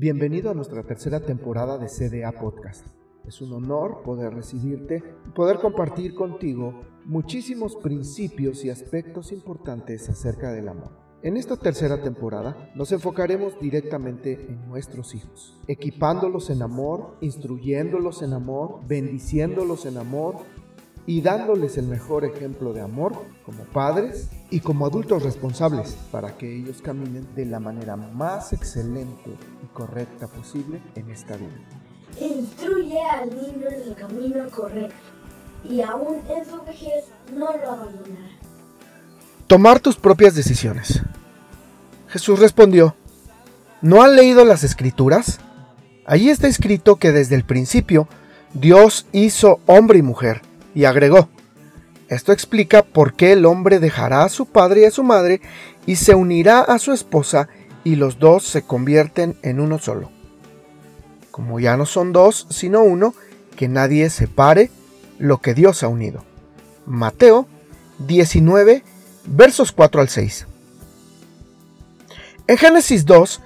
Bienvenido a nuestra tercera temporada de CDA Podcast. Es un honor poder recibirte y poder compartir contigo muchísimos principios y aspectos importantes acerca del amor. En esta tercera temporada nos enfocaremos directamente en nuestros hijos, equipándolos en amor, instruyéndolos en amor, bendiciéndolos en amor y dándoles el mejor ejemplo de amor como padres y como adultos responsables para que ellos caminen de la manera más excelente y correcta posible en esta vida. Instruye al niño en el camino correcto y aún en su vejez no lo abandonará. Tomar tus propias decisiones. Jesús respondió, ¿no han leído las escrituras? Allí está escrito que desde el principio Dios hizo hombre y mujer y agregó, esto explica por qué el hombre dejará a su padre y a su madre y se unirá a su esposa y los dos se convierten en uno solo. Como ya no son dos, sino uno, que nadie separe lo que Dios ha unido. Mateo 19, versos 4 al 6. En Génesis 2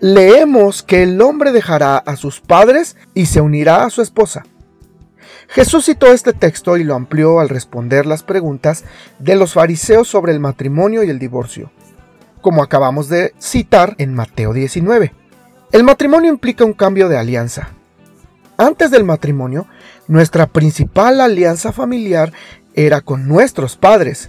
leemos que el hombre dejará a sus padres y se unirá a su esposa. Jesús citó este texto y lo amplió al responder las preguntas de los fariseos sobre el matrimonio y el divorcio, como acabamos de citar en Mateo 19. El matrimonio implica un cambio de alianza. Antes del matrimonio, nuestra principal alianza familiar era con nuestros padres,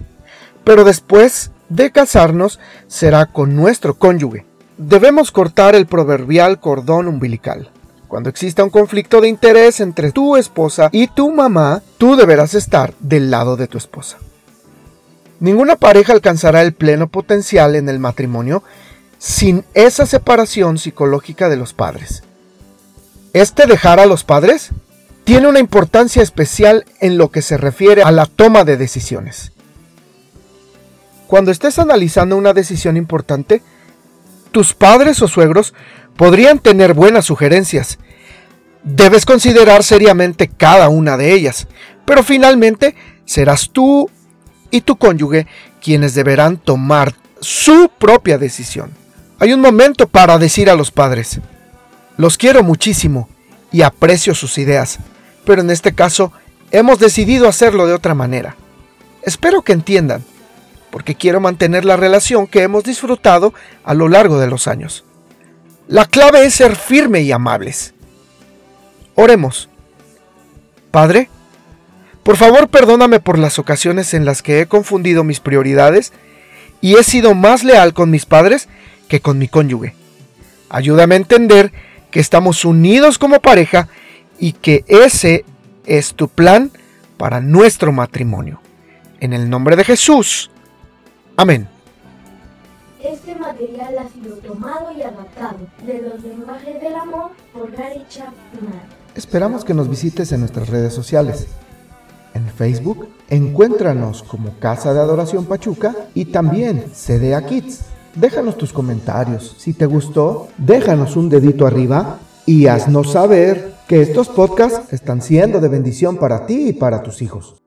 pero después de casarnos será con nuestro cónyuge. Debemos cortar el proverbial cordón umbilical. Cuando exista un conflicto de interés entre tu esposa y tu mamá, tú deberás estar del lado de tu esposa. Ninguna pareja alcanzará el pleno potencial en el matrimonio sin esa separación psicológica de los padres. Este dejar a los padres tiene una importancia especial en lo que se refiere a la toma de decisiones. Cuando estés analizando una decisión importante, tus padres o suegros podrían tener buenas sugerencias. Debes considerar seriamente cada una de ellas, pero finalmente serás tú y tu cónyuge quienes deberán tomar su propia decisión. Hay un momento para decir a los padres, los quiero muchísimo y aprecio sus ideas, pero en este caso hemos decidido hacerlo de otra manera. Espero que entiendan, porque quiero mantener la relación que hemos disfrutado a lo largo de los años. La clave es ser firme y amables. Oremos. Padre, por favor perdóname por las ocasiones en las que he confundido mis prioridades y he sido más leal con mis padres que con mi cónyuge. Ayúdame a entender que estamos unidos como pareja y que ese es tu plan para nuestro matrimonio. En el nombre de Jesús. Amén. Esperamos que nos visites en nuestras redes sociales. En Facebook, encuéntranos como Casa de Adoración Pachuca y también CDA Kids. Déjanos tus comentarios. Si te gustó, déjanos un dedito arriba y haznos saber que estos podcasts están siendo de bendición para ti y para tus hijos.